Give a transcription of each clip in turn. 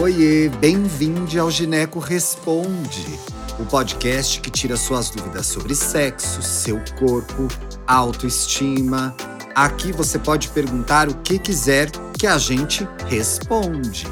Oiê, bem-vindo ao Gineco Responde, o podcast que tira suas dúvidas sobre sexo, seu corpo, autoestima. Aqui você pode perguntar o que quiser que a gente responde.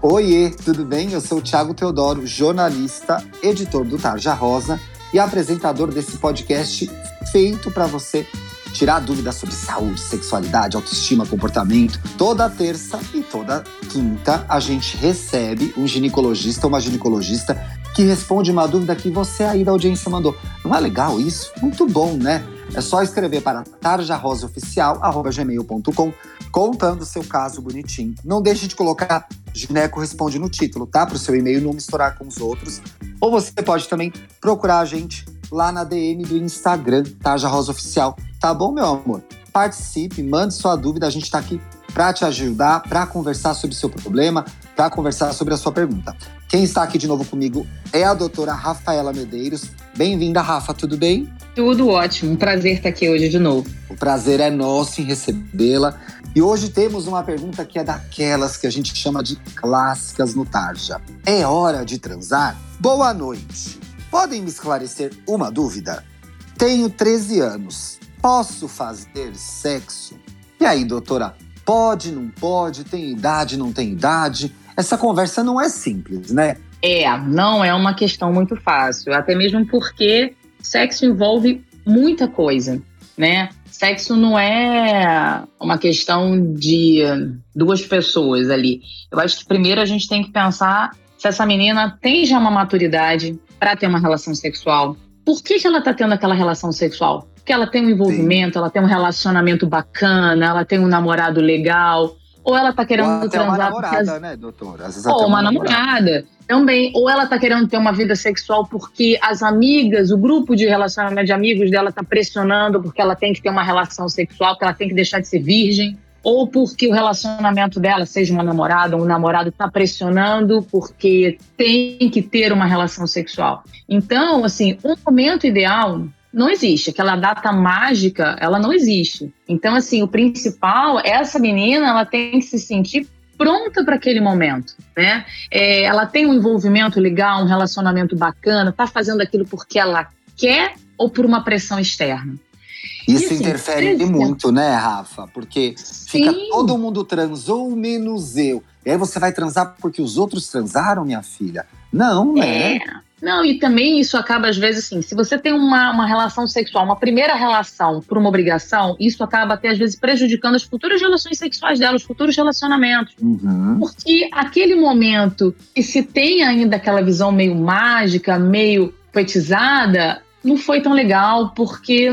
Oiê, tudo bem? Eu sou o Thiago Teodoro, jornalista, editor do Tarja Rosa e apresentador desse podcast feito para você tirar dúvidas sobre saúde, sexualidade, autoestima, comportamento. Toda terça e toda quinta a gente recebe um ginecologista ou uma ginecologista que responde uma dúvida que você aí da audiência mandou. Não é legal isso? Muito bom, né? É só escrever para tarjarosaoficial.gmail.com contando seu caso bonitinho. Não deixe de colocar Gineco Responde no título, tá? Para o seu e-mail não misturar com os outros. Ou você pode também procurar a gente lá na DM do Instagram, Tarja Rosa Oficial. Tá bom, meu amor? Participe, mande sua dúvida, a gente está aqui para te ajudar, para conversar sobre o seu problema, para conversar sobre a sua pergunta. Quem está aqui de novo comigo é a doutora Rafaela Medeiros. Bem-vinda, Rafa, tudo bem? Tudo ótimo, um prazer estar aqui hoje de novo. O prazer é nosso em recebê-la. E hoje temos uma pergunta que é daquelas que a gente chama de clássicas no Tarja. É hora de transar? Boa noite. Podem me esclarecer uma dúvida? Tenho 13 anos. Posso fazer sexo? E aí, doutora? Pode, não pode? Tem idade, não tem idade? Essa conversa não é simples, né? É, não é uma questão muito fácil. Até mesmo porque sexo envolve muita coisa, né? Sexo não é uma questão de duas pessoas ali. Eu acho que primeiro a gente tem que pensar se essa menina tem já uma maturidade para ter uma relação sexual. Por que, que ela está tendo aquela relação sexual? Porque ela tem um envolvimento, Sim. ela tem um relacionamento bacana, ela tem um namorado legal, ou ela tá querendo ou transar. Uma namorada, as... né, doutora? Ou uma, uma namorada. namorada. Também. Ou ela tá querendo ter uma vida sexual porque as amigas, o grupo de relacionamento de amigos dela tá pressionando porque ela tem que ter uma relação sexual, que ela tem que deixar de ser virgem. Ou porque o relacionamento dela, seja uma namorada ou um namorado, tá pressionando porque tem que ter uma relação sexual. Então, assim, um momento ideal não existe. Aquela data mágica, ela não existe. Então, assim, o principal, essa menina, ela tem que se sentir pronta para aquele momento, né? É, ela tem um envolvimento legal, um relacionamento bacana, tá fazendo aquilo porque ela quer ou por uma pressão externa. Isso assim, interfere muito, né, Rafa? Porque Sim. fica todo mundo transou menos eu. E aí você vai transar porque os outros transaram, minha filha? Não, né? É. Não, e também isso acaba, às vezes, assim, se você tem uma, uma relação sexual, uma primeira relação por uma obrigação, isso acaba até, às vezes, prejudicando as futuras relações sexuais dela, os futuros relacionamentos. Uhum. Porque aquele momento que se tem ainda aquela visão meio mágica, meio poetizada, não foi tão legal, porque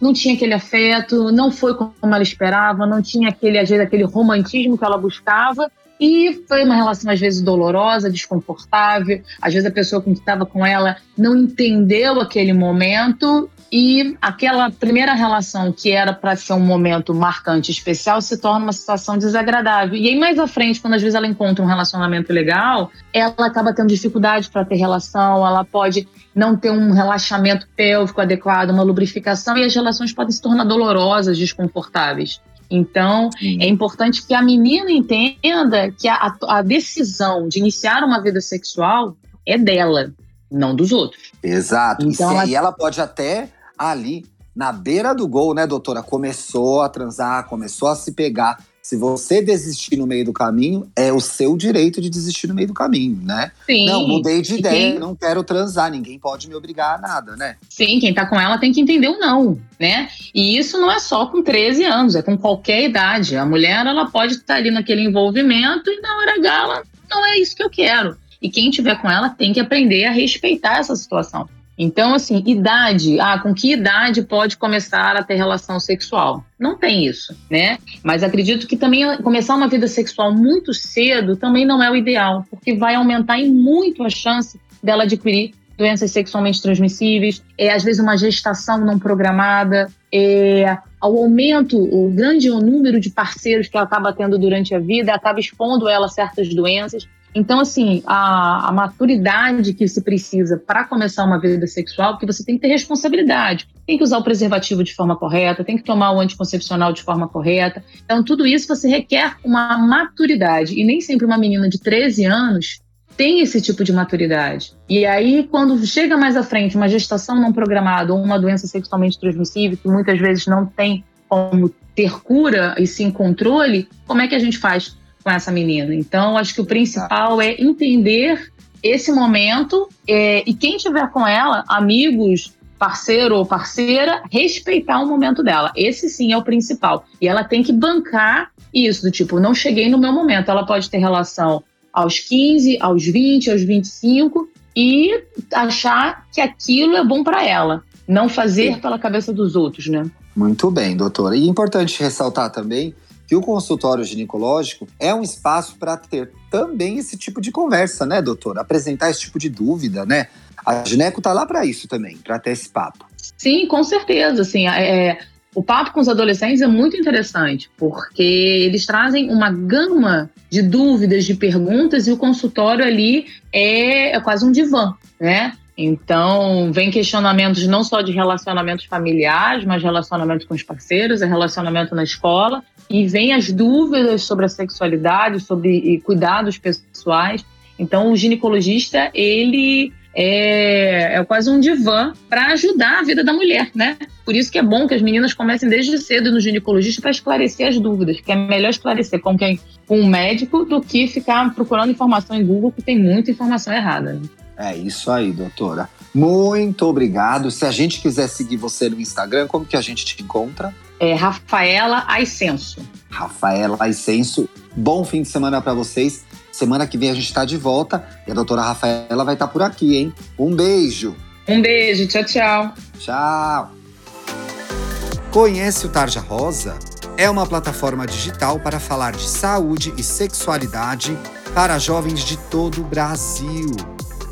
não tinha aquele afeto, não foi como ela esperava, não tinha aquele, às vezes, aquele romantismo que ela buscava. E foi uma relação, às vezes, dolorosa, desconfortável. Às vezes, a pessoa que estava com ela não entendeu aquele momento. E aquela primeira relação, que era para ser um momento marcante, especial, se torna uma situação desagradável. E aí, mais à frente, quando às vezes ela encontra um relacionamento legal, ela acaba tendo dificuldade para ter relação, ela pode não ter um relaxamento pélvico adequado, uma lubrificação, e as relações podem se tornar dolorosas, desconfortáveis. Então, Sim. é importante que a menina entenda que a, a, decisão de iniciar uma vida sexual é dela, não dos outros. Exato. Então, e, ela... e ela pode até ali, na beira do gol, né, doutora? Começou a transar, começou a se pegar. Se você desistir no meio do caminho, é o seu direito de desistir no meio do caminho, né? Sim. Não, mudei de ideia, quem... não quero transar, ninguém pode me obrigar a nada, né? Sim, quem tá com ela tem que entender o não, né? E isso não é só com 13 anos, é com qualquer idade. A mulher, ela pode estar ali naquele envolvimento e na hora H, ela, não é isso que eu quero. E quem tiver com ela tem que aprender a respeitar essa situação. Então, assim, idade, ah, com que idade pode começar a ter relação sexual? Não tem isso, né? Mas acredito que também começar uma vida sexual muito cedo também não é o ideal, porque vai aumentar em muito a chance dela adquirir doenças sexualmente transmissíveis, é, às vezes uma gestação não programada, é, o aumento, o grande número de parceiros que ela acaba tendo durante a vida acaba expondo ela a certas doenças. Então, assim, a, a maturidade que se precisa para começar uma vida sexual, porque você tem que ter responsabilidade. Tem que usar o preservativo de forma correta, tem que tomar o anticoncepcional de forma correta. Então, tudo isso você requer uma maturidade. E nem sempre uma menina de 13 anos tem esse tipo de maturidade. E aí, quando chega mais à frente uma gestação não programada ou uma doença sexualmente transmissível, que muitas vezes não tem como ter cura e sim controle, como é que a gente faz com essa menina. Então, acho que o principal é entender esse momento é, e quem estiver com ela, amigos, parceiro ou parceira, respeitar o momento dela. Esse sim é o principal. E ela tem que bancar isso, do tipo, não cheguei no meu momento. Ela pode ter relação aos 15, aos 20, aos 25 e achar que aquilo é bom para ela. Não fazer pela cabeça dos outros, né? Muito bem, doutora. E é importante ressaltar também que o consultório ginecológico é um espaço para ter também esse tipo de conversa, né, doutor? Apresentar esse tipo de dúvida, né? A gineco tá lá para isso também, para ter esse papo. Sim, com certeza. Assim, é, é, o papo com os adolescentes é muito interessante, porque eles trazem uma gama de dúvidas, de perguntas, e o consultório ali é, é quase um divã, né? Então, vem questionamentos não só de relacionamentos familiares, mas relacionamentos com os parceiros, é relacionamento na escola, e vem as dúvidas sobre a sexualidade, sobre cuidados pessoais. Então, o ginecologista, ele é, é quase um divã para ajudar a vida da mulher, né? Por isso que é bom que as meninas comecem desde cedo no ginecologista para esclarecer as dúvidas, que é melhor esclarecer com quem com um médico do que ficar procurando informação em Google, que tem muita informação errada. Né? É isso aí, doutora. Muito obrigado. Se a gente quiser seguir você no Instagram, como que a gente te encontra? É Rafaela Aicenso. Rafaela Aicenso. Bom fim de semana para vocês. Semana que vem a gente está de volta e a doutora Rafaela vai estar tá por aqui, hein? Um beijo. Um beijo. Tchau, tchau. Tchau. Conhece o Tarja Rosa? É uma plataforma digital para falar de saúde e sexualidade para jovens de todo o Brasil